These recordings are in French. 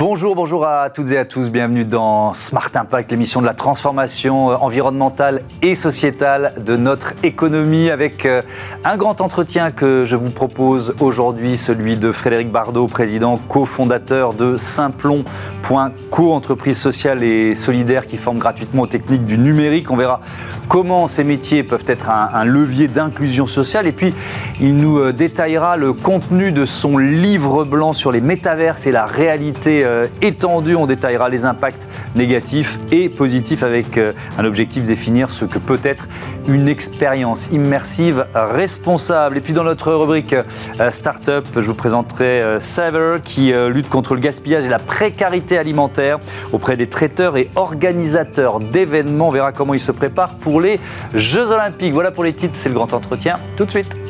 Bonjour, bonjour à toutes et à tous. Bienvenue dans Smart Impact, l'émission de la transformation euh, environnementale et sociétale de notre économie avec euh, un grand entretien que je vous propose aujourd'hui, celui de Frédéric Bardot, président cofondateur de Simplon.co, entreprise sociale et solidaire qui forme gratuitement aux techniques du numérique. On verra comment ces métiers peuvent être un, levier d'inclusion sociale et puis il nous euh, détaillera le contenu de son livre blanc sur les métaverses et la réalité euh, étendu, On détaillera les impacts négatifs et positifs avec euh, un objectif définir ce que peut être une expérience immersive responsable. Et puis dans notre rubrique euh, Startup, je vous présenterai Saver qui lutte contre le gaspillage et la précarité alimentaire auprès des traiteurs et organisateurs d'événements. On verra comment ils se préparent pour les Jeux Olympiques. Voilà pour les titres, c'est le grand entretien. Tout de suite.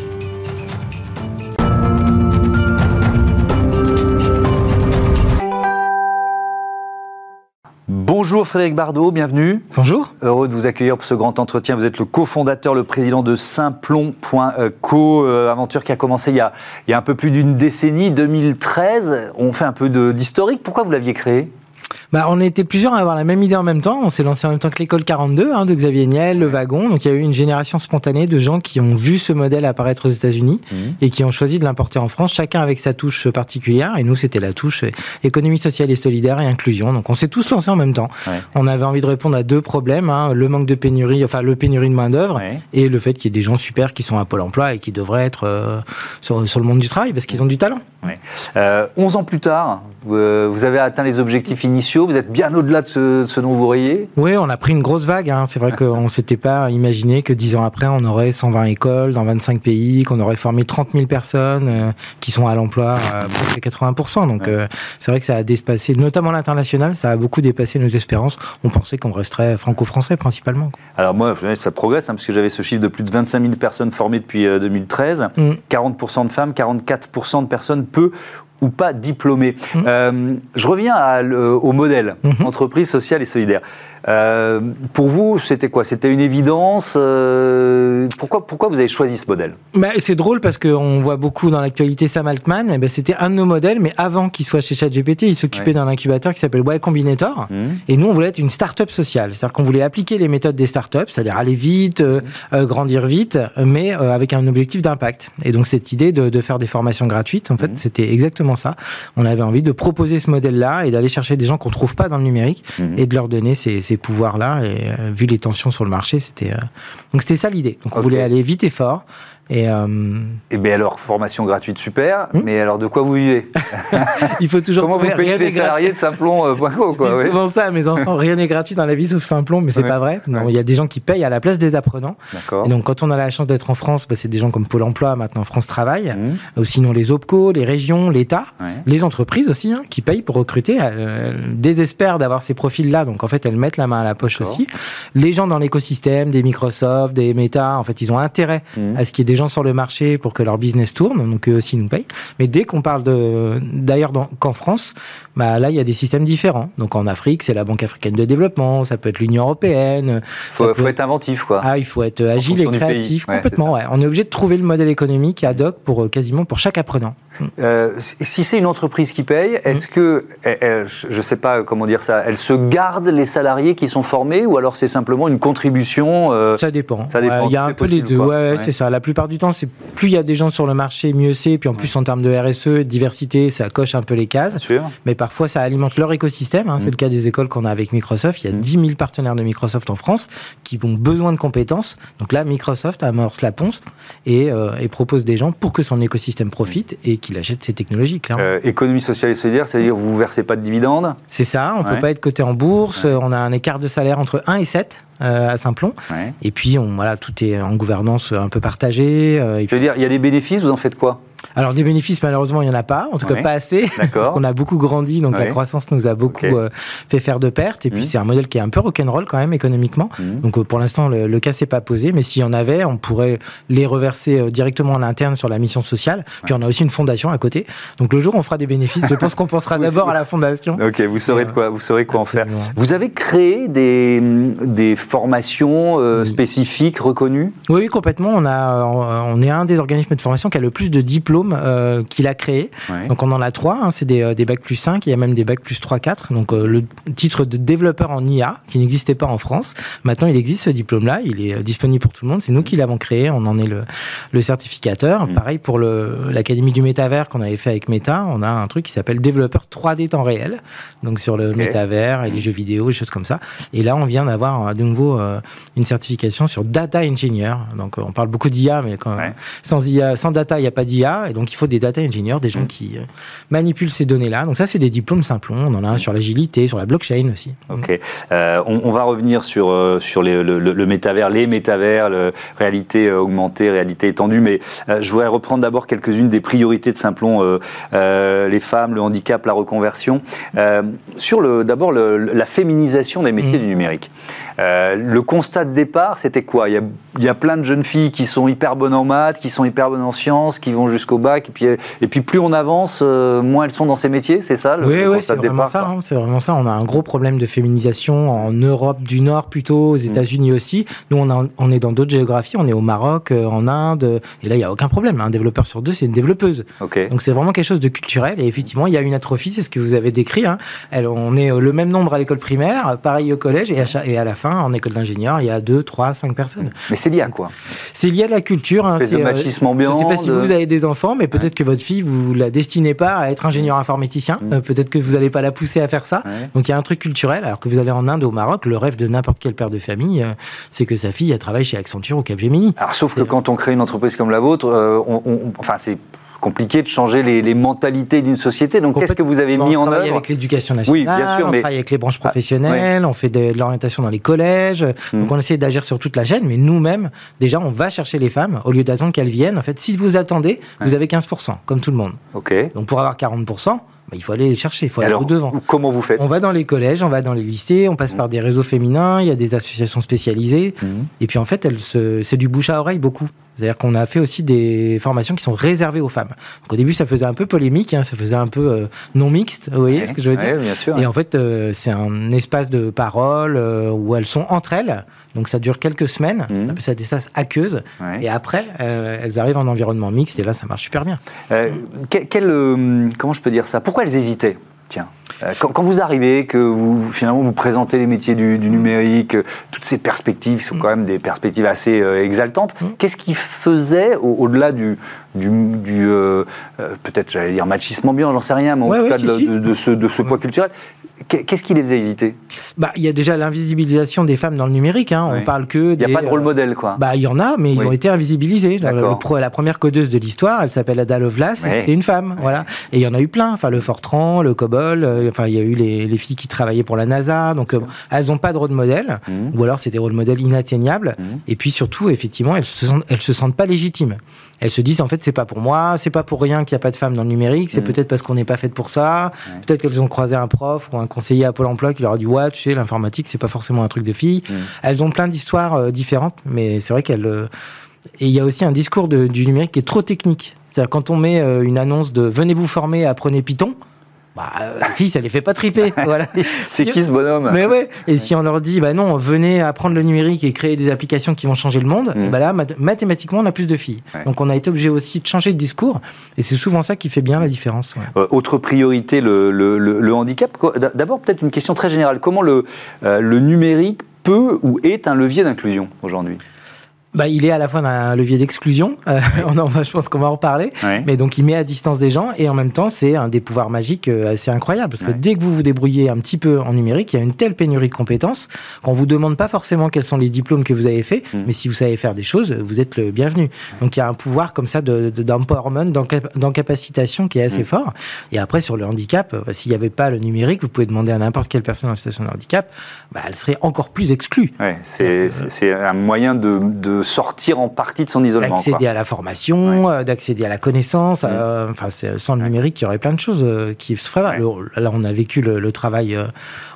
Bonjour Frédéric Bardot, bienvenue. Bonjour. Heureux de vous accueillir pour ce grand entretien. Vous êtes le cofondateur, le président de Simplon.co, euh, aventure qui a commencé il y a, il y a un peu plus d'une décennie, 2013. On fait un peu d'historique. Pourquoi vous l'aviez créé? Bah, on était plusieurs à avoir la même idée en même temps. On s'est lancé en même temps que l'école 42 hein, de Xavier Niel, le wagon. Donc il y a eu une génération spontanée de gens qui ont vu ce modèle apparaître aux États-Unis mmh. et qui ont choisi de l'importer en France, chacun avec sa touche particulière. Et nous, c'était la touche économie sociale et solidaire et inclusion. Donc on s'est tous lancés en même temps. On avait envie de répondre à deux problèmes hein, le manque de pénurie, enfin le pénurie de main d'œuvre et le fait qu'il y ait des gens super qui sont à Pôle Emploi et qui devraient être euh, sur, le monde du travail parce qu'ils ont du talent. Euh, 11 ans plus tard, euh, vous avez atteint les objectifs initiaux, vous êtes bien au-delà de ce, ce dont vous rayez Oui, on a pris une grosse vague. Hein. C'est vrai qu'on ne s'était pas imaginé que 10 ans après, on aurait 120 écoles dans 25 pays, qu'on aurait formé 30 000 personnes euh, qui sont à l'emploi à près 80%. Donc euh, c'est vrai que ça a dépassé, notamment l'international, ça a beaucoup dépassé nos espérances. On pensait qu'on resterait franco-français principalement. Alors moi, ça progresse, hein, parce que j'avais ce chiffre de plus de 25 000 personnes formées depuis 2013. 40% mm. de femmes, 44% de personnes peu ou pas diplômés. Mmh. Euh, je reviens au modèle mmh. entreprise sociale et solidaire. Euh, pour vous, c'était quoi? C'était une évidence euh, pourquoi, pourquoi vous avez choisi ce modèle? Bah, C'est drôle parce qu'on voit beaucoup dans l'actualité Sam Altman. Eh ben, c'était un de nos modèles, mais avant qu'il soit chez ChatGPT, il s'occupait d'un incubateur qui s'appelle Y Combinator. Mmh. Et nous, on voulait être une start-up sociale. C'est-à-dire qu'on voulait appliquer les méthodes des start-up, c'est-à-dire aller vite, euh, mmh. grandir vite, mais avec un objectif d'impact. Et donc, cette idée de, de, faire des formations gratuites, en fait, mmh. c'était exactement ça. On avait envie de proposer ce modèle-là et d'aller chercher des gens qu'on trouve pas dans le numérique et de leur donner ces, ces pouvoirs-là. Et euh, vu les tensions sur le marché, c'était euh, donc c'était ça l'idée. Donc on voulait aller vite et fort. Et, euh... et bien alors, formation gratuite, super. Hmm mais alors, de quoi vous vivez? Il faut toujours Comment vous payez les salariés de Simplon.co euh, C'est souvent ça à mes enfants. Rien n'est gratuit dans la vie sauf Simplon, mais c'est pas vrai. Il y a des gens qui payent à la place des apprenants. Et donc, quand on a la chance d'être en France, bah, c'est des gens comme Pôle Emploi, maintenant France Travail, hmm. ou sinon les OPCO, les régions, l'État, les entreprises aussi, hein, qui payent pour recruter. Elles euh, désespèrent d'avoir ces profils-là, donc en fait, elles mettent la main à la poche aussi. Les gens dans l'écosystème, des Microsoft, des Meta, en fait, ils ont intérêt hmm. à ce qu'il y ait des sur le marché pour que leur business tourne, donc eux aussi nous payent. Mais dès qu'on parle de, d'ailleurs qu'en France, bah là il y a des systèmes différents. Donc en Afrique, c'est la Banque africaine de développement, ça peut être l'Union européenne. Faut, faut être inventif quoi. Ah, il faut être agile et créatif complètement. Ouais, On est obligé de trouver le modèle économique ad hoc pour euh, quasiment pour chaque apprenant. Euh, si c'est une entreprise qui paye, est-ce mmh. que, je ne sais pas comment dire ça, elle se garde les salariés qui sont formés ou alors c'est simplement une contribution euh, Ça dépend. Ça dépend. Il y a un peu les deux. Ouais, c'est ça. La plupart du temps, c'est plus il y a des gens sur le marché, mieux c'est. Puis en plus, en termes de RSE, diversité, ça coche un peu les cases. Mais parfois, ça alimente leur écosystème. Hein. C'est mmh. le cas des écoles qu'on a avec Microsoft. Il y a 10 mmh. 000 partenaires de Microsoft en France qui ont besoin de compétences. Donc là, Microsoft amorce la ponce et, euh, et propose des gens pour que son écosystème profite et qu'il achète ces technologies, euh, économie sociale et solidaire, c'est-à-dire vous ne versez pas de dividendes C'est ça, on ne peut pas être coté en bourse, on a un écart de salaire entre 1 et 7 euh, à Simplon. Et puis, on, voilà, tout est en gouvernance un peu partagée. Euh, Je veux dire, il y a des bénéfices, vous en faites quoi? Alors des bénéfices, malheureusement, il n'y en a pas, en tout cas pas assez, parce qu'on a beaucoup grandi, donc la croissance nous a beaucoup euh, fait faire de pertes. Et puis mmh. c'est un modèle qui est un peu rock'n'roll quand même économiquement. Mmh. Donc euh, pour l'instant, le, le, cas s'est pas posé, mais s'il y en avait, on pourrait les reverser euh, directement en interne sur la mission sociale. Puis on a aussi une fondation à côté. Donc le jour où on fera des bénéfices, je pense qu'on pensera d'abord à la fondation. Ok, vous saurez de quoi, vous saurez quoi en faire. Vous avez créé des, des formations spécifiques reconnues? Oui, oui, complètement. On a, on est un des organismes de formation qui a le plus de diplômes diplômes qu'il a créés. Donc on en a trois, hein, c'est des, des bacs plus 5, il y a même des bacs plus 3-4. Donc le titre de développeur en IA, qui n'existait pas en France, maintenant il existe ce diplôme-là, il est disponible pour tout le monde, c'est nous qui l'avons créé, on en est le, le certificateur. Mmh. Pareil pour l'Académie du métavers qu'on avait fait avec Meta, on a un truc qui s'appelle développeur 3D temps réel, donc sur le métavers et les mmh. jeux vidéo, des choses comme ça. Et là, on vient d'avoir euh, de nouveau euh, une certification sur data engineer. Donc, euh, on parle beaucoup d'IA, mais quand, sans, IA, sans data, il n'y a pas d'IA. Et donc, il faut des data engineers, des gens mmh. qui manipulent ces données-là. Donc, ça, c'est des diplômes simplons. On en a un sur l'agilité, sur la blockchain aussi. Ok. on, va revenir sur, sur le, le, métavers, les métavers, réalité augmentée, réalité étendue. Mais je voudrais reprendre d'abord quelques-unes des priorités de Simplon les femmes, le handicap, la reconversion. sur d'abord la féminisation des métiers mmh. du numérique. Euh, le constat de départ, c'était quoi? Il y, a, plein de jeunes filles qui sont hyper bonnes en maths, qui sont hyper bonnes en sciences, qui vont jusqu'au bac, et puis, et puis plus on avance, euh, moins elles sont dans ces métiers, c'est ça le, Oui, oui c'est vraiment ça. Hein, c'est vraiment ça. On a un gros problème de féminisation en Europe du Nord plutôt, aux mmh. États-Unis aussi. Nous, on, on est dans d'autres géographies. On est au Maroc, euh, en Inde, et là, il n'y a aucun problème. Un développeur sur deux, c'est une développeuse. Donc c'est vraiment quelque chose de culturel. Et effectivement, il y a une atrophie, c'est ce que vous avez décrit. Hein. Elle, on est le même nombre à l'école primaire, pareil au collège, et à, et à la fin, en école d'ingénieur, il y a 2, 3, 5 personnes. Mais c'est lié à quoi? C'est lié à la culture. Hein, c'est de euh, machisme ambiant. Je ne sais pas si vous avez des enfants, mais peut-être que votre fille, vous la destinez pas à être ingénieur informaticien. Mm. Euh, peut-être que vous n'allez pas la pousser à faire ça. Donc il y a un truc culturel. Alors que vous allez en Inde ou au Maroc, le rêve de n'importe quel père de famille, euh, c'est que sa fille elle travaille chez Accenture ou Capgemini. Alors sauf que quand on crée une entreprise comme la vôtre, enfin c'est compliqué de changer les, mentalités d'une société. Donc, qu'est-ce que vous avez mis en œuvre On travaille avec l'éducation nationale, oui, bien sûr, on travaille avec les branches ah, professionnelles, on fait de, l'orientation dans les collèges. Hmm. Donc, on essaie d'agir sur toute la chaîne, mais nous-mêmes, déjà, on va chercher les femmes au lieu d'attendre qu'elles viennent. En fait, si vous attendez, vous avez 15%, comme tout le monde. Ok. Donc, pour avoir 40%, bah, il faut aller les chercher, il faut aller au-devant. Comment vous faites On va dans les collèges, on va dans les lycées, on passe hmm. par des réseaux féminins, il y a des associations spécialisées. Hmm. Et puis en fait, c'est du bouche à oreille beaucoup. C'est-à-dire qu'on a fait aussi des formations qui sont réservées aux femmes. Donc au début, ça faisait un peu polémique, hein, ça faisait un peu euh, non mixte, vous voyez ce que je veux dire bien sûr, Et en fait, euh, c'est un espace de parole euh, où elles sont entre elles. Donc ça dure quelques semaines, mmh. on appelle ça des sas aqueuses. Et après, elles arrivent en environnement mixte et là, ça marche super bien. quel, comment je peux dire ça? Pourquoi elles hésitaient? Tiens. Euh, quand, vous arrivez, que vous finalement vous présentez les métiers du, numérique, euh, toutes ces perspectives sont mm. quand même des perspectives assez euh, exaltantes. Mm. Qu'est-ce qui faisait, au-delà du, du, peut-être j'allais dire machisme ambiant, j'en sais rien, mais en tout cas de, ce, de ce poids culturel, Qu'est-ce qui les faisait hésiter? Bah, Il y a déjà l'invisibilisation des femmes dans le numérique. Hein. On parle que. Il n'y a pas de rôle modèle, quoi. Bah, il y en a, mais ils ont été invisibilisés. La, la, première codeuse de l'histoire, elle s'appelle Ada Lovelace, c'était une femme. Voilà. Et il y en a eu plein. Enfin, le Fortran, le Cobol, euh, enfin, il y a eu les, les, filles qui travaillaient pour la NASA. Donc, euh, elles n'ont pas de rôle modèle. Mmh. Ou alors, c'est des rôles modèles inatteignables. Mmh. Et puis, surtout, effectivement, elles se sentent, elles se sentent pas légitimes elles se disent en fait c'est pas pour moi, c'est pas pour rien qu'il n'y a pas de femmes dans le numérique, c'est mm. peut-être parce qu'on n'est pas fait pour ça, peut-être qu'elles ont croisé un prof ou un conseiller à Pôle Emploi qui leur a dit ouais tu sais l'informatique c'est pas forcément un truc de fille. Mm. Elles ont plein d'histoires euh, différentes, mais c'est vrai qu'elles euh, et il y a aussi un discours du numérique qui est trop technique. C'est-à-dire quand on met euh, une annonce de venez vous former, apprenez Python, bah, la fille, ça les fait pas triper. voilà. c'est qui ce bonhomme? Mais ouais. Et si on leur dit, bah non, venez apprendre le numérique et créer des applications qui vont changer le monde, mm. et bah là, mathématiquement, on a plus de filles. Donc on a été obligé aussi de changer de discours, et c'est souvent ça qui fait bien la différence. Euh, autre priorité, le, le, le, handicap. D'abord, peut-être une question très générale. Comment le, euh, le numérique peut ou est un levier d'inclusion aujourd'hui? Bah, il est à la fois un levier d'exclusion, euh, on en, je pense qu'on va en reparler, mais donc il met à distance des gens et en même temps c'est un des pouvoirs magiques euh, assez incroyable parce que dès que vous vous débrouillez un petit peu en numérique, il y a une telle pénurie de compétences qu'on vous demande pas forcément quels sont les diplômes que vous avez faits, mmh. mais si vous savez faire des choses, vous êtes le bienvenu. Donc il y a un pouvoir comme ça d'empowerment, de, d'encapacitation qui est assez mmh. fort. Et après sur le handicap, bah, s'il n'y avait pas le numérique, vous pouvez demander à n'importe quelle personne en situation de handicap, bah, elle serait encore plus exclue. Ouais, c'est euh, un moyen de, de sortir en partie de son isolement. D'accéder à la formation, euh, d'accéder à la connaissance. Euh, enfin, sans le numérique, il y aurait plein de choses euh, qui se feraient. Là, on a vécu le, travail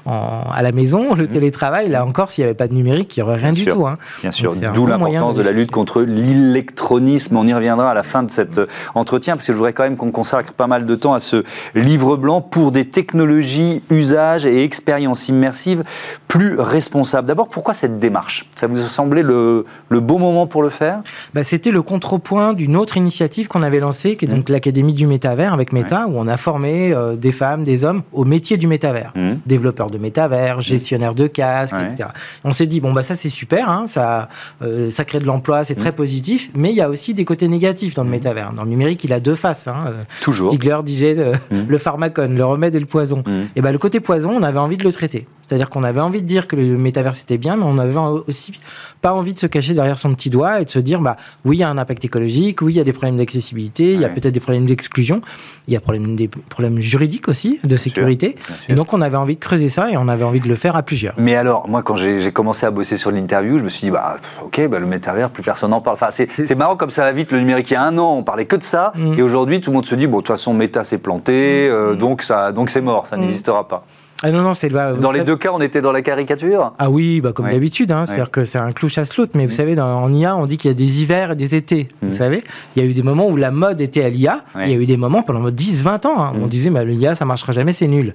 à la maison, le mmh. télétravail. Là encore, s'il n'y avait pas de numérique, il n'y aurait rien du tout. Hein. Bien sûr, d'où l'importance de, la lutte contre l'électronisme. On y reviendra à la fin de cet entretien, parce que je voudrais quand même qu'on consacre pas mal de temps à ce livre blanc pour des technologies, usages et expériences immersives plus responsables. D'abord, pourquoi cette démarche? Ça vous a semblé le, le beau bon moment pour le faire bah, C'était le contrepoint d'une autre initiative qu'on avait lancée, qui est donc mmh. l'Académie du métavers avec Meta, où on a formé euh, des femmes, des hommes au métier du métavers. Mmh. Développeurs de métavers, mmh. gestionnaires de casques, etc. On s'est dit, bon, bah, ça c'est super, hein, ça, euh, ça crée de l'emploi, c'est très positif, mais il y a aussi des côtés négatifs dans le métavers. Dans le numérique, il a deux faces. Hein. Toujours. Stigler disait le pharmacone, le remède et le poison. Et ben, le côté poison, on avait envie de le traiter. C'est-à-dire qu'on avait envie de dire que le métavers c'était bien, mais on avait aussi pas envie de se cacher derrière son petit doigt et de se dire bah oui, il y a un impact écologique, oui, il y a des problèmes d'accessibilité, il y a peut-être des problèmes d'exclusion, il y a problème, des problèmes juridiques aussi, de sécurité. Et donc on avait envie de creuser ça et on avait envie de le faire à plusieurs. Mais alors, moi quand j'ai commencé à bosser sur l'interview, je me suis dit bah ok, bah, le métavers, plus personne n'en parle. Enfin, c'est marrant comme ça va vite. Le numérique, il y a un an, on parlait que de ça, mm. et aujourd'hui tout le monde se dit bon de toute façon, méta s'est planté, euh, mm. donc ça, donc c'est mort, ça mm. n'existera pas. Ah non, non, c'est Dans les deux cas, on était dans la caricature? Ah oui, bah comme d'habitude. Hein, C'est-à-dire que c'est un clou chasse l'autre. Mais vous savez, dans, en IA, on dit qu'il y a des hivers et des étés. Vous mm. savez Il y a eu des moments où la mode était à l'IA. Il y a eu des moments pendant 10, 20 ans. Hein, où on mm. disait, bah, l'IA, ça marchera jamais, c'est nul.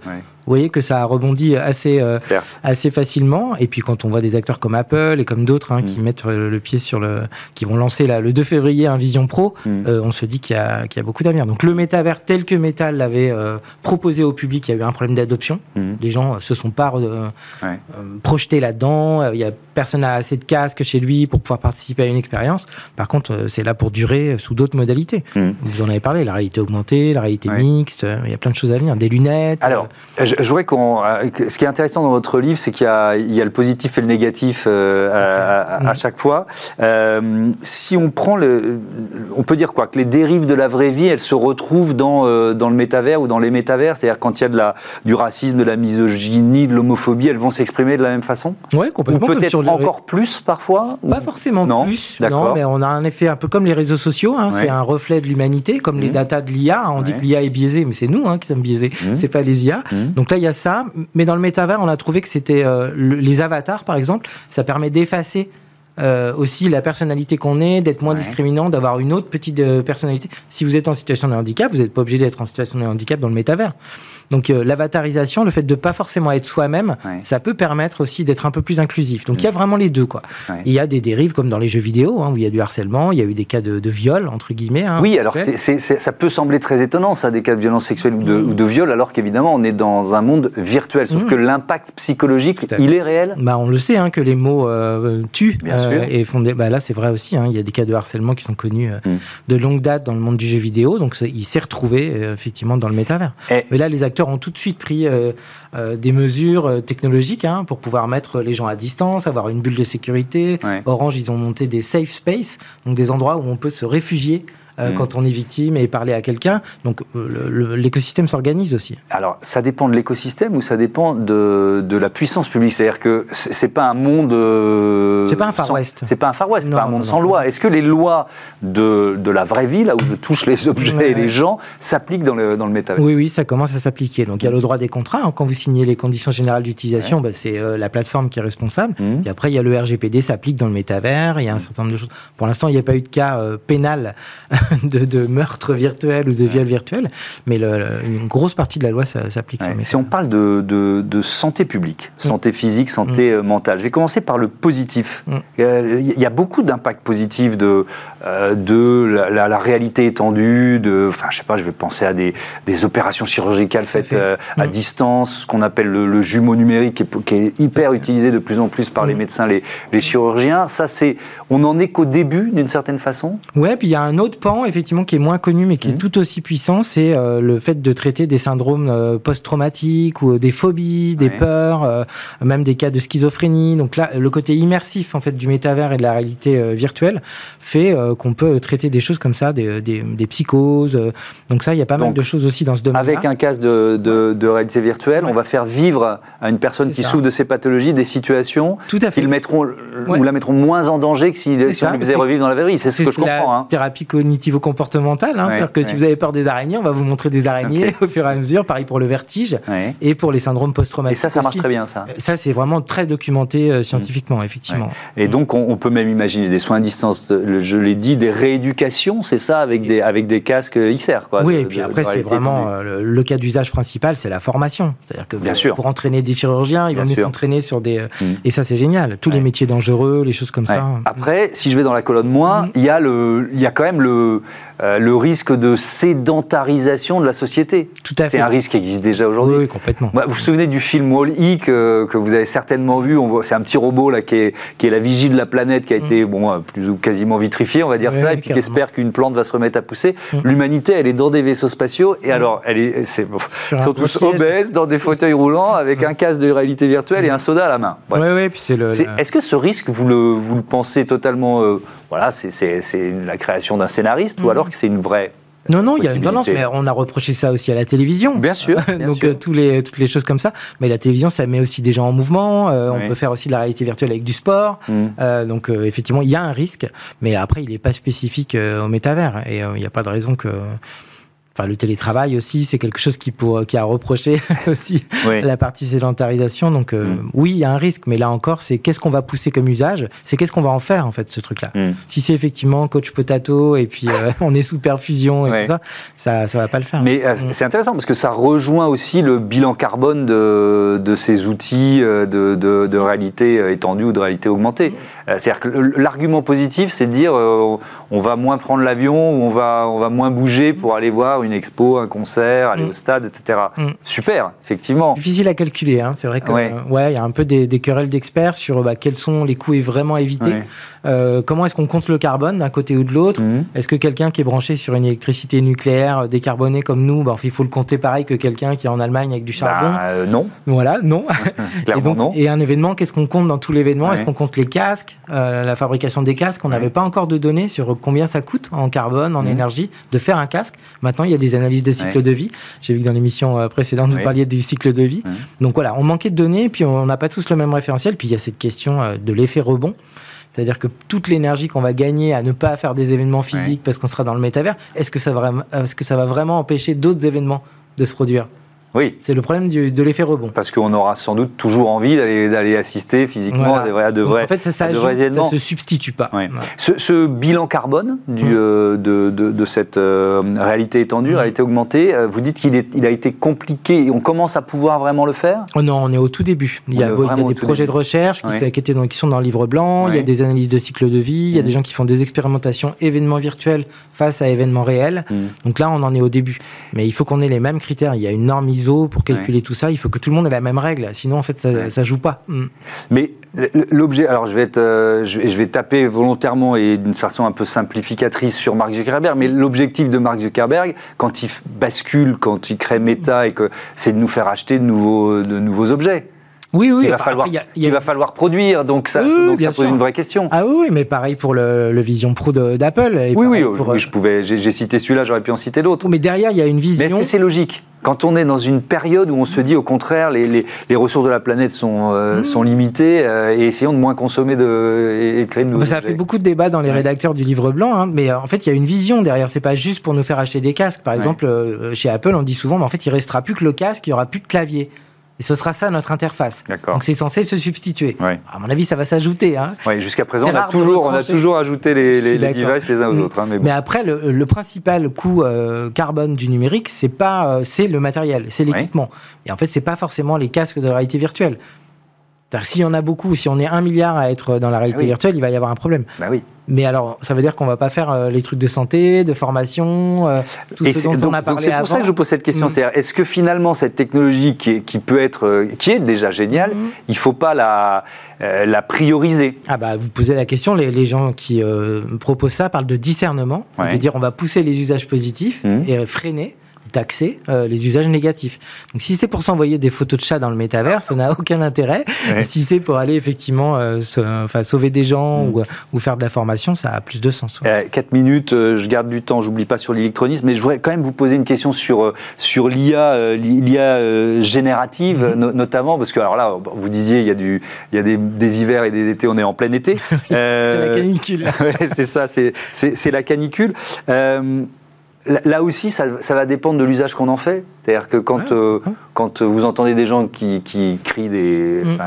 Vous voyez que ça a rebondi assez, euh, assez facilement. Et puis quand on voit des acteurs comme Apple et comme d'autres hein, qui mm. mettent le pied sur le. qui vont lancer là, le 2 février un Vision Pro, euh, on se dit qu'il y, a, qu'il y a beaucoup d'avenir. Donc le métavers tel que Metal l'avait euh, proposé au public, il y a eu un problème d'adoption. Les gens se sont pas projetés là-dedans. Il y a personne n'a assez de casque chez lui pour pouvoir participer à une expérience. Par contre, euh, c'est là pour durer sous d'autres modalités. Vous en avez parlé, la réalité augmentée, la réalité mixte, euh, il y a plein de choses à venir, des lunettes. Alors, euh. Je, voudrais qu'on. Ce qui est intéressant dans votre livre, c'est qu'il y, a le positif et le négatif à, hmm. chaque fois. si on prend le. On peut dire quoi? Que les dérives de la vraie vie, elles se retrouvent dans, dans le métavers ou dans les métavers? C'est-à-dire quand il y a de la, du racisme, de la misogynie, de l'homophobie, elles vont s'exprimer de la même façon? Oui, complètement. peut-être encore plus parfois? Pas forcément plus. Non, mais on a un effet un peu comme les réseaux sociaux. Hein, C'est un reflet de l'humanité, comme les mmh. datas de l'IA. On dit que l'IA est biaisée, mais c'est nous hein, qui sommes biaisés. Mmh. C'est pas les IA. Mmh. Donc là, il y a ça. Mais dans le métavers, on a trouvé que c'était euh, les avatars, par exemple. Ça permet d'effacer euh, aussi la personnalité qu'on est, d'être moins discriminant, d'avoir une autre petite euh, personnalité. Si vous êtes en situation de handicap, vous n'êtes pas obligé d'être en situation de handicap dans le métavers. Donc euh, l'avatarisation, le fait de pas forcément être soi-même, ça peut permettre aussi d'être un peu plus inclusif. Donc il y a mm. vraiment les deux quoi. Il y a des dérives comme dans les jeux vidéo hein, où il y a du harcèlement, il y a eu des cas de, viol entre guillemets. Hein, oui, alors ça peut sembler très étonnant ça, des cas de violence sexuelle ou de, mm. ou de viol, alors qu'évidemment on est dans un monde virtuel. Sauf mm. que l'impact psychologique, il est réel. Bah on le sait hein, que les mots euh, tuent. Bien euh, Et fondé, bah, là c'est vrai aussi. Il y a des cas de harcèlement qui sont connus de longue date dans le monde du jeu vidéo. Donc il s'est retrouvé effectivement dans le métavers. Mais là les acteurs ont tout de suite pris euh, euh, des mesures euh, technologiques hein, pour pouvoir mettre les gens à distance, avoir une bulle de sécurité. Orange, ils ont monté des safe space, donc des endroits où on peut se réfugier euh, mm. quand on est victime et parler à quelqu'un. Donc euh, l'écosystème s'organise aussi. Alors ça dépend de l'écosystème ou ça dépend de, de la puissance publique C'est-à-dire que c'est pas un monde. Euh, c'est pas un Far West. C'est pas un Far West, c'est pas un monde sans loi. Est-ce que les lois de, de, la vraie vie, là où je touche les objets et les gens, s'appliquent dans le, dans le métavers? Oui, oui, ça commence à s'appliquer. Donc il y a le droit des contrats. Hein. Quand vous signez les conditions générales d'utilisation, bah, c'est la plateforme qui est responsable. Mm. Et après, il y a le RGPD, s'applique dans le métavers. Il y a un certain nombre de choses. Pour l'instant, il n'y a pas eu de cas pénal de, meurtre virtuel ou de viol virtuel, mais une grosse partie de la loi s'applique. si on parle de, santé publique, mm. santé physique, santé mm. euh, mentale, je vais commencer par le positif. Mm. Il y a beaucoup d'impacts positifs de, euh, de la, réalité étendue, de, enfin, je sais pas, je vais penser à des, opérations chirurgicales faites à distance, ce qu'on appelle le, jumeau numérique, qui est, hyper utilisé de plus en plus par les médecins, les, les chirurgiens. Ça, c'est, on n'en est qu'au début, d'une certaine façon? Ouais, puis il y a un autre pan, effectivement qui est moins connu mais qui est mhm. tout aussi puissant, c'est euh, le fait de traiter des syndromes euh, post-traumatiques ou des phobies, des peurs, euh, même des cas de schizophrénie. Donc là, le côté immersif en fait du métavers et de la réalité virtuelle fait qu'on peut traiter des choses comme ça, des, des, psychoses. donc ça, il y a pas mal de choses aussi dans ce domaine. Avec un casque de, de, réalité virtuelle, on va faire vivre à une personne qui souffre de ces pathologies des situations Tout mettront ou la mettront moins en danger que si, on lui faisait revivre dans la vraie vie. C'est ce que je comprends. Hein. Thérapie cognitive cognitivo-comportementale. Hein, C'est-à-dire que si vous avez peur des araignées, on va vous montrer des araignées au fur et à mesure. Pareil pour le vertige et pour les syndromes post-traumatiques. Et ça, ça marche très bien, ça. Ça, c'est vraiment très documenté euh, scientifiquement, effectivement. Et donc, on, peut même imaginer des soins à distance, je l'ai dit, des rééducations, c'est ça, avec des, avec des casques XR. Quoi, oui, et puis après, c'est vraiment euh, le, cas d'usage principal, c'est la formation. C'est-à-dire que bien sûr. pour entraîner des chirurgiens, ils vont mieux s'entraîner sur des. Mm. Et ça, c'est génial. Tous les métiers dangereux, les choses comme ça. Après, si je vais dans la colonne moins, mm. il y, a le, il y a quand même le, euh, le risque de sédentarisation de la société. Tout à fait. C'est un risque qui existe déjà aujourd'hui. Oui, complètement. vous vous souvenez du film Wall-E que, que, vous avez certainement vu C'est un petit robot là qui est, qui est la vigie de la planète qui a mm. été bon, plus ou quasiment vitrifié, on va dire ça, et puis qui espère qu'une plante va se remettre à pousser. Mm. L'humanité, elle est dans des vaisseaux spatiaux, et alors, elle est, c'est, ils sont tous obèses, dans des fauteuils roulants, avec un casque de réalité virtuelle et un soda à la main. Oui, oui, puis c'est le. Est-ce que ce risque, vous le, vous le pensez totalement euh, voilà, c'est la création d'un scénariste, ou mm. alors que c'est une vraie non, non, il y a une tendance, mais on a reproché ça aussi à la télévision. Bien sûr. Donc euh, tous les, toutes les choses comme ça. Mais la télévision, ça met aussi des gens en mouvement. Euh, on peut faire aussi de la réalité virtuelle avec du sport. Mm. Euh, donc effectivement, il y a un risque, mais après, il n'est pas spécifique au métavers. Et il n'y a pas de raison que le télétravail aussi, c'est quelque chose qui, pour, qui a reproché aussi la partie sédentarisation. Donc, euh, mm. oui, il y a un risque, mais là encore, c'est qu'est-ce qu'on va pousser comme usage? C'est qu'est-ce qu'on va en faire, en fait, ce truc-là? Mm. Si c'est effectivement coach potato et puis euh, on est sous perfusion et tout ça, ça ne va pas le faire. Mais euh, mm. c'est intéressant parce que ça rejoint aussi le bilan carbone de, de ces outils de, de, de, réalité étendue ou de réalité augmentée. C'est-à-dire que l'argument positif, c'est de dire on va moins prendre l'avion ou on va, on va moins bouger pour aller voir une une expo, un concert, aller mm. au stade, etc. Mm. Super, effectivement. Difficile à calculer, hein. c'est vrai qu'il ouais. il y a un peu des, querelles d'experts sur bah, quels sont les coûts vraiment à éviter. Euh, comment est-ce qu'on compte le carbone d'un côté ou de l'autre? Mm. Est-ce que quelqu'un qui est branché sur une électricité nucléaire décarbonée comme nous, bah, il faut le compter pareil que quelqu'un qui est en Allemagne avec du charbon? bah, euh, Non. Voilà, non. et, donc, non. et un événement, qu'est-ce qu'on compte dans tout l'événement? Est-ce qu'on compte les casques, euh, la fabrication des casques? On n'avait pas encore de données sur combien ça coûte en carbone, en énergie, de faire un casque. Maintenant, il y a des analyses de cycle de vie. J'ai vu que dans l'émission euh, précédente, vous parliez du cycle de vie. Donc voilà, on manquait de données, puis on n'a pas tous le même référentiel. Puis il y a cette question euh, de l'effet rebond. C'est-à-dire que toute l'énergie qu'on va gagner à ne pas faire des événements physiques parce qu'on sera dans le métavers, est-ce que, ça va, est-ce que ça va vraiment empêcher d'autres événements de se produire? Oui. C'est le problème de l'effet rebond. Parce qu'on aura sans doute toujours envie d'aller assister physiquement à, de vrais, de vrais, En fait, ça, ça, se substitue pas. Ce, bilan carbone du, hum. euh, de, de, cette euh, réalité étendue, hum. réalité augmentée, euh, vous dites qu'il il a été compliqué et on commence à pouvoir vraiment le faire? Oh Non, on est au tout début. Il y a, des projets de recherche qui, qui, qui, sont dans le livre blanc, il y a des analyses de cycle de vie, il y a hum. des gens qui font des expérimentations événements virtuels face à événements réels. Donc là, on en est au début. Mais il faut qu'on ait les mêmes critères. Il y a une norme pour calculer tout ça. Il faut que tout le monde ait la même règle, sinon en fait ça, ne joue pas. Mm. Mais l'objet, alors je vais, être, euh, je, vais, taper volontairement et d'une façon un peu simplificatrice sur Mark Zuckerberg, mais l'objectif de Mark Zuckerberg, quand il bascule, quand il crée Meta, et que c'est de nous faire acheter de nouveaux, de nouveaux objets. Oui, oui. Il va, falloir, il va falloir produire, donc ça, pose une vraie question. Ah oui, mais pareil pour le, Vision Pro d'Apple. Oui, oui, oui, je pouvais, j'ai cité celui-là, j'aurais pu en citer d'autres. Mais derrière, il y a une vision. Mais est-ce que c'est logique? Quand on est dans une période où on se dit au contraire les, les, ressources de la planète sont, euh, mmh. sont limitées euh, et essayons de moins consommer de, et, de créer de nouveaux. Ça a fait beaucoup de débats dans les rédacteurs du livre blanc, hein, mais euh, en fait il y a une vision derrière. C'est pas juste pour nous faire acheter des casques. Par exemple, chez Apple, on dit souvent, mais en fait il restera plus que le casque, il y aura plus de clavier. Et ce sera ça notre interface. Donc c'est censé se substituer. À mon avis, ça va s'ajouter. Hein. Jusqu'à présent, on a, toujours, on a toujours ajouté les, les, devices les uns aux autres. Hein, mais, après, le, principal coût euh, carbone du numérique, c'est pas, euh, c'est le matériel, c'est l'équipement. Et en fait, c'est pas forcément les casques de la réalité virtuelle. S'il y en a beaucoup, si on est un milliard à être dans la réalité ah virtuelle, il va y avoir un problème. Bah oui. Mais alors, ça veut dire qu'on va pas faire euh, les trucs de santé, de formation, euh, tout ce dont on a parlé C'est pour ça que je vous pose cette question. Mm. C'est est-ce que finalement cette technologie qui, qui peut être, euh, qui est déjà géniale, mm. il faut pas la, la prioriser? Ah bah vous posez la question. Les, les gens qui proposent ça parlent de discernement, ouais. de dire on va pousser les usages positifs mm. et freiner taxer les usages négatifs. Donc si c'est pour s'envoyer des photos de chats dans le métavers, ça n'a aucun intérêt. Si c'est pour aller effectivement enfin, sauver des gens mm. ou, faire de la formation, ça a plus de sens. 4 minutes, je garde du temps, j'oublie pas sur l'électronisme, mais je voudrais quand même vous poser une question sur, sur l'IA, l'IA générative mm-hmm. notamment, parce que alors là, vous disiez, il y a, du, il y a des, des hivers et des étés, on est en plein été. c'est la canicule. c'est ça, c'est la canicule. Euh, là aussi, ça, va dépendre de l'usage qu'on en fait. C'est-à-dire que quand, euh, quand vous entendez des gens qui, crient des, mm.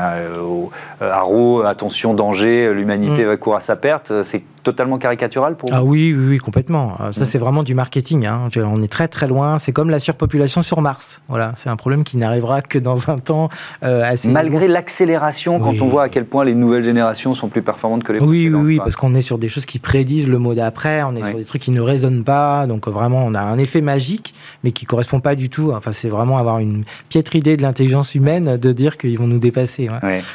euh, attention, danger, l'humanité mm. va courir à sa perte, c'est totalement caricatural pour vous? Ah oui, oui, oui complètement. Ça, mm. c'est vraiment du marketing. Hein. On est très, très loin. C'est comme la surpopulation sur Mars. Voilà, c'est un problème qui n'arrivera que dans un temps euh, assez. Malgré l'accélération, quand on voit à quel point les nouvelles générations sont plus performantes que les Oui, oui, oui, parce qu'on est sur des choses qui prédisent le mot d'après. On est sur des trucs qui ne résonnent pas. Donc vraiment, on a un effet magique, mais qui correspond pas du tout. Enfin, c'est vraiment avoir une piètre idée de l'intelligence humaine de dire qu'ils vont nous dépasser.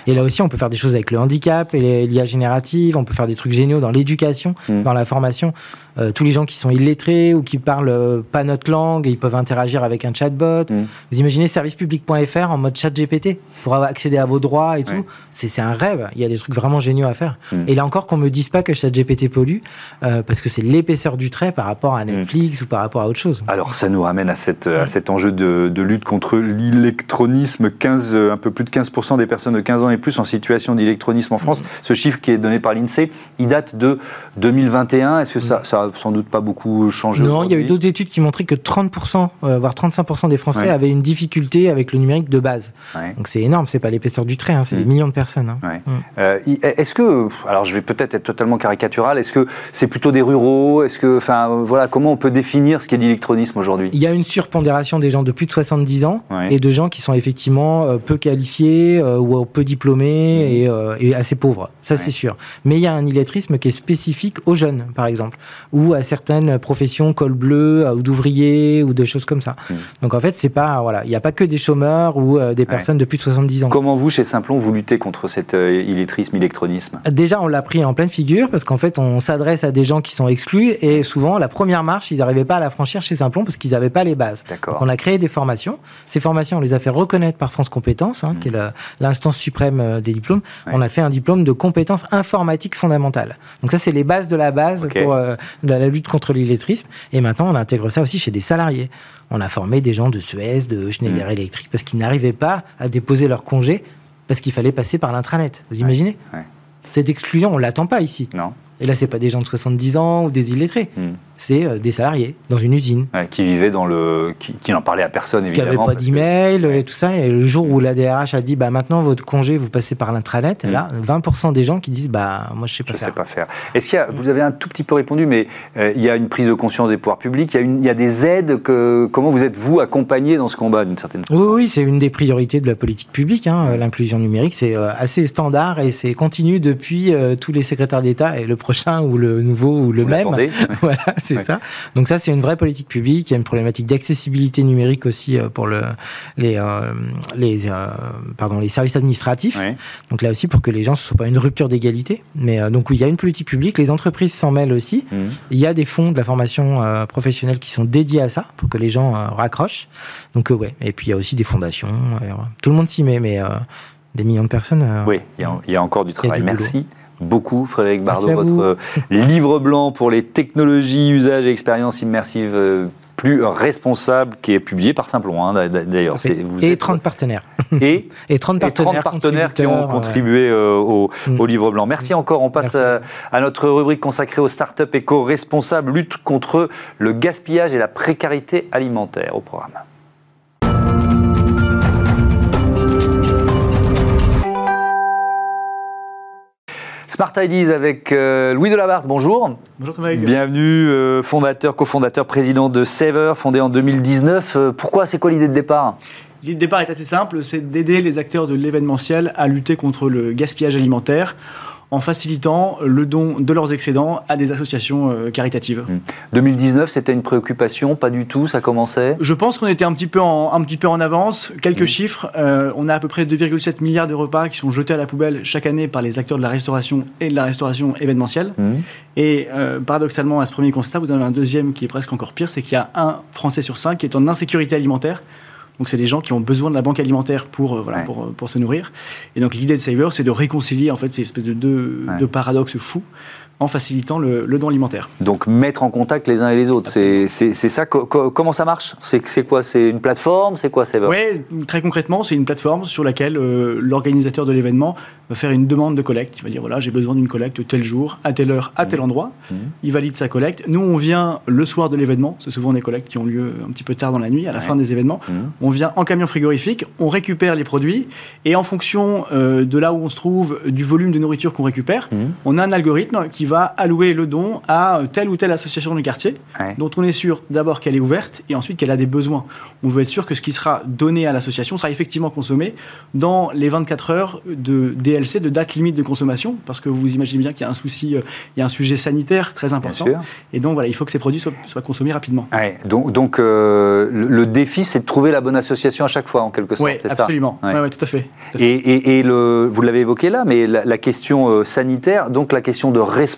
Et là aussi, on peut faire des choses avec le handicap et l'IA générative. On peut faire des trucs géniaux dans l'éducation Mm. dans la formation. Euh, tous les gens qui sont illettrés ou qui parlent euh, pas notre langue, ils peuvent interagir avec un chatbot. Mm. Vous imaginez servicepublic.fr en mode chat GPT pour accéder à vos droits et tout. C'est un rêve. Il y a des trucs vraiment géniaux à faire. Mm. Et là encore, qu'on me dise pas que chat GPT pollue, euh, parce que c'est l'épaisseur du trait par rapport à Netflix ou par rapport à autre chose. Alors ça nous ramène à, cette, à cet enjeu de, de lutte contre l'électronisme. 15, un peu plus de 15% des personnes de 15 ans et plus en situation d'électronisme en France. Ce chiffre qui est donné par l'INSEE, il date de 2021. Est-ce que ça, ça sans doute pas beaucoup changé Non, il y a eu d'autres études qui montraient que 30%, euh, voire 35% des Français avaient une difficulté avec le numérique de base. Donc c'est énorme, c'est pas l'épaisseur du trait, hein, c'est des mm. millions de personnes. Hein. Mm. Euh, est-ce que, alors je vais peut-être être totalement caricatural, est-ce que c'est plutôt des ruraux Est-ce que, enfin, voilà, comment on peut définir ce qu'est l'électronisme aujourd'hui? Il y a une surpondération des gens de plus de 70 ans et de gens qui sont effectivement euh, peu qualifiés ou peu diplômés mm. et, assez pauvres. Ça, c'est sûr. Mais il y a un illettrisme qui est spécifique aux jeunes, par exemple, ou à certaines professions col bleu ou d'ouvriers ou de choses comme ça. Hmm. Donc en fait, c'est pas voilà, il n'y a pas que des chômeurs ou euh, des personnes de plus de 70 ans. Comment vous chez Simplon vous luttez contre cet euh, illettrisme, illectronisme? Déjà, on l'a pris en pleine figure parce qu'en fait, on s'adresse à des gens qui sont exclus et souvent la première marche, ils n'arrivaient pas à la franchir chez Simplon parce qu'ils n'avaient pas les bases. Donc on a créé des formations. Ces formations, on les a fait reconnaître par France Compétences, hein, qui est l'instance suprême euh, des diplômes. On a fait un diplôme de compétences informatiques fondamentales. Donc ça, c'est les bases de la base pour la lutte contre l'illettrisme. Et maintenant, on intègre ça aussi chez des salariés. On a formé des gens de Suez, de Schneider mm. Electric, parce qu'ils n'arrivaient pas à déposer leur congé parce qu'il fallait passer par l'intranet. Vous imaginez Cette exclusion, on l'attend pas ici. Non. Et là, c'est pas des gens de 70 ans ou des illettrés. Mm c'est euh, des salariés dans une usine. qui vivaient dans le. qui, n'en parlaient à personne, évidemment. Qui n'avaient pas d'email et tout ça. Et le jour où la DRH a dit bah, maintenant, votre congé, vous passez par l'intranet, mm. là, 20% des gens qui disent bah, moi, je ne sais pas je faire. sais pas faire. Est-ce qu'il y a, vous avez un tout petit peu répondu, mais euh, il y a une prise de conscience des pouvoirs publics, il y a, une, il y a des aides. Que, comment vous êtes, vous, accompagné dans ce combat, d'une certaine façon? Oui, oui c'est une des priorités de la politique publique. Hein, L'inclusion numérique, c'est euh, assez standard et c'est continu depuis tous les secrétaires d'État et le prochain ou le nouveau ou le même. voilà, c'est ça. Donc ça, c'est une vraie politique publique. Il y a une problématique d'accessibilité numérique aussi euh, pour le, les, euh, les, euh, pardon, les services administratifs. Donc là aussi, pour que les gens, ce ne soit pas une rupture d'égalité. Mais donc oui, il y a une politique publique. Les entreprises s'en mêlent aussi. Mmh. Il y a des fonds de la formation professionnelle qui sont dédiés à ça, pour que les gens raccrochent. Donc ouais. Et puis il y a aussi des fondations. tout le monde s'y met, mais des millions de personnes. oui, il y, a, encore du travail. Merci beaucoup, Frédéric Bardot, votre euh, livre blanc pour les technologies, usages et expériences immersives euh, plus responsables, qui est publié par Simplon, hein, d'ailleurs. Et 30 partenaires. Et, et 30 partenaires, partenaires qui ont contribué euh, au, mm. au, livre blanc. Merci encore. On passe à, à, notre rubrique consacrée aux startups éco-responsables, lutte contre le gaspillage et la précarité alimentaire au programme. Smart Ideas avec euh, Louis Delabarthe, bonjour. Bonjour Thomas. Bienvenue, euh, fondateur, cofondateur, président de Saver, fondé en 2019. Euh, pourquoi, c'est quoi l'idée de départ? L'idée de départ est assez simple, c'est d'aider les acteurs de l'événementiel à lutter contre le gaspillage alimentaire en facilitant le don de leurs excédents à des associations caritatives. 2019, mmh. c'était une préoccupation Pas du tout, ça commençait? Je pense qu'on était un petit peu en, un petit peu en avance. Quelques mmh. chiffres, on a à peu près 2,7 milliards de repas qui sont jetés à la poubelle chaque année par les acteurs de la restauration et de la restauration événementielle. Mmh. Et paradoxalement, à ce premier constat, vous en avez un deuxième qui est presque encore pire, c'est qu'il y a un Français sur cinq qui est en insécurité alimentaire. Donc c'est des gens qui ont besoin de la banque alimentaire pour, euh, voilà, pour, pour, se nourrir. Et donc l'idée de Saver, c'est de réconcilier en fait ces espèces de deux, de paradoxes fous en facilitant le, don alimentaire. Donc mettre en contact les uns et les autres, c'est ça Comment ça marche? C'est quoi? C'est une plateforme? C'est quoi Oui, très concrètement, c'est une plateforme sur laquelle euh, l'organisateur de l'événement va faire une demande de collecte. Il va dire, voilà, j'ai besoin d'une collecte tel jour, à telle heure, à tel mmh. endroit. Mmh. Il valide sa collecte. Nous, on vient le soir de l'événement. C'est souvent des collectes qui ont lieu un petit peu tard dans la nuit, à la fin des événements. Mmh. On vient en camion frigorifique, on récupère les produits et en fonction euh, de là où on se trouve, du volume de nourriture qu'on récupère, on a un algorithme qui va allouer le don à telle ou telle association du quartier, dont on est sûr d'abord qu'elle est ouverte et ensuite qu'elle a des besoins. On veut être sûr que ce qui sera donné à l'association sera effectivement consommé dans les 24 heures de DLC, de date limite de consommation, parce que vous imaginez bien qu'il y a un souci, euh, il y a un sujet sanitaire très important. Et donc voilà, il faut que ces produits soient, consommés rapidement. donc, donc euh, le, défi, c'est de trouver la bonne association à chaque fois, en quelque sorte. Oui, absolument. Ça tout à fait. Et, et, le, vous l'avez évoqué là, mais la, question euh, sanitaire, donc la question de responsabilité,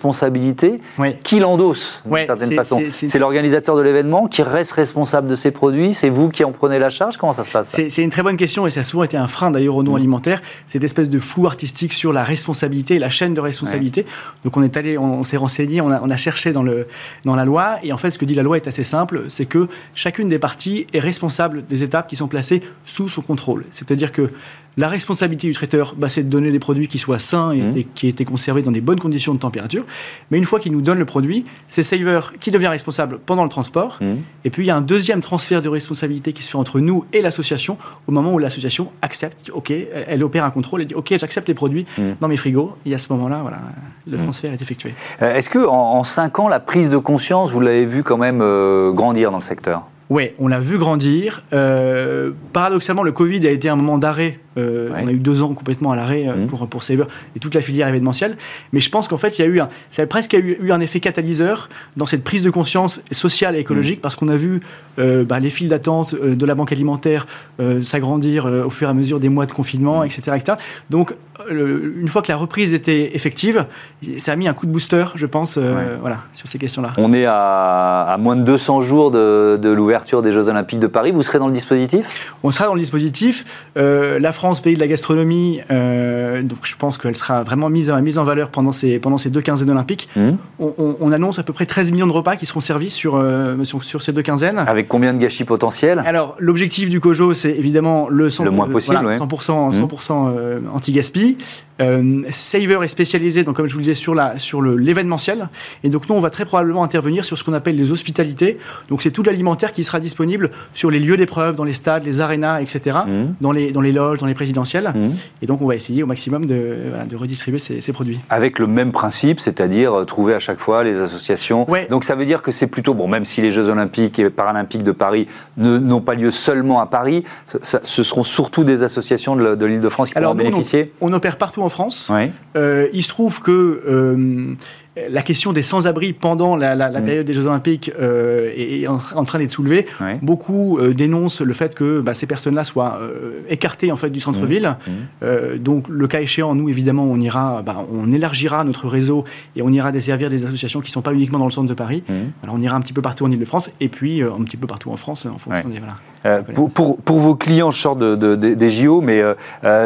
qui l'endosse d'une certaine façon. C'est l'organisateur de l'événement qui reste responsable de ces produits. C'est vous qui en prenez la charge. Comment ça se passe C'est une très bonne question et ça a souvent été un frein d'ailleurs au non alimentaire, cette espèce de flou artistique sur la responsabilité, la chaîne de responsabilité. Donc on est allé, on, s'est renseigné, on a, on a, cherché dans, le, dans la loi et en fait ce que dit la loi est assez simple, c'est que chacune des parties est responsable des étapes qui sont placées sous son contrôle. C'est-à-dire que la responsabilité du traiteur, bah, c'est de donner des produits qui soient sains et, mmh. qui aient été conservés dans des bonnes conditions de température. Mais une fois qu'il nous donne le produit, c'est Saver qui devient responsable pendant le transport. Mmh. Et puis il y a un deuxième transfert de responsabilité qui se fait entre nous et l'association au moment où l'association accepte, ok, elle opère un contrôle, elle dit ok, j'accepte les produits mmh. dans mes frigos. Et à ce moment-là, voilà, le transfert est effectué. Euh, est-ce que en, cinq ans, la prise de conscience, vous l'avez vu quand même euh, grandir dans le secteur? Oui, on l'a vu grandir. Euh, paradoxalement, le Covid a été un moment d'arrêt euh, on a eu deux ans complètement à l'arrêt euh, mmh. pour, pour et toute la filière événementielle. Mais je pense qu'en fait, il y a eu un, ça a presque eu, un effet catalyseur dans cette prise de conscience sociale et écologique mmh. parce qu'on a vu euh, bah, les files d'attente de la banque alimentaire s'agrandir au fur et à mesure des mois de confinement, etc., mmh. etc. Donc, une fois que la reprise était effective, ça a mis un coup de booster, je pense, voilà, sur ces questions-là. On est à, moins de 200 jours de, de l'ouverture des Jeux Olympiques de Paris. Vous serez dans le dispositif? On sera dans le dispositif. la France, pays de la gastronomie, euh, donc je pense qu'elle sera vraiment mise, mise en valeur pendant ces, pendant ces deux quinzaines olympiques. Mmh. On, annonce à peu près 13 millions de repas qui seront servis sur, euh, sur, ces deux quinzaines. Avec combien de gâchis potentiels? Alors, l'objectif du COJO, c'est évidemment le, 100, le moins possible, 100%, 100% mmh. anti-gaspi. Saver est spécialisé, donc comme je vous le disais, sur, la, sur l'événementiel. Et donc nous, on va très probablement intervenir sur ce qu'on appelle les hospitalités. Donc c'est tout l'alimentaire qui sera disponible sur les lieux d'épreuve, dans les stades, les arénas, etc., mmh. dans, les, dans les loges, dans les présidentielle. Mmh. Et donc, on va essayer au maximum de, de redistribuer ces, produits. Avec le même principe, c'est-à-dire euh, trouver à chaque fois les associations. Donc, ça veut dire que c'est plutôt, bon, même si les Jeux Olympiques et Paralympiques de Paris n'ont pas lieu seulement à Paris, ce seront surtout des associations de l'île de France qui pourront en bénéficier on, opère partout en France. Euh, il se trouve que. Euh, la question des sans-abri pendant la, mm. période des Jeux Olympiques euh, est, en, train d'être soulevée. Beaucoup euh, dénoncent le fait que bah, ces personnes-là soient euh, écartées en fait du centre-ville. Mm. Mm. donc, le cas échéant, nous évidemment, on ira, bah, on élargira notre réseau et on ira desservir des associations qui ne sont pas uniquement dans le centre de Paris. Alors, on ira un petit peu partout en Ile-de-France et puis un petit peu partout en France en fonction des voilà. pour, pour, vos clients, je sors de, des JO, mais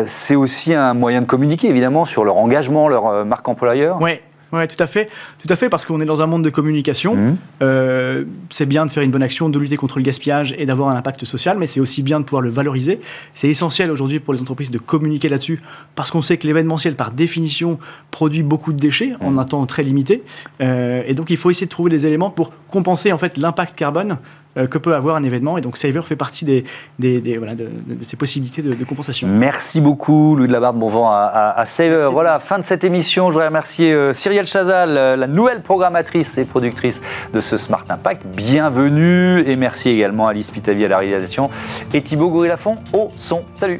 c'est aussi un moyen de communiquer, évidemment, sur leur engagement, leur marque employeur. Oui, oui, tout à fait. Tout à fait, parce qu'on est dans un monde de communication. Mmh. Euh, c'est bien de faire une bonne action, de lutter contre le gaspillage et d'avoir un impact social, mais c'est aussi bien de pouvoir le valoriser. C'est essentiel aujourd'hui pour les entreprises de communiquer là-dessus, parce qu'on sait que l'événementiel, par définition, produit beaucoup de déchets en mmh. un temps très limité. Euh, et donc, il faut essayer de trouver des éléments pour compenser en fait l'impact carbone que peut avoir un événement. Et donc Saver fait partie des, des, voilà, de, ces possibilités de, compensation. Merci beaucoup, Louis de Labarde. Bon vent à, à, Saver. Voilà, fin de cette émission. Je voudrais remercier euh, Cyrielle Chazal, euh, la nouvelle programmatrice et productrice de ce Smart Impact. Bienvenue. Et merci également à Alice Pitavi à la réalisation et Thibaut Gourillafont au son. Salut.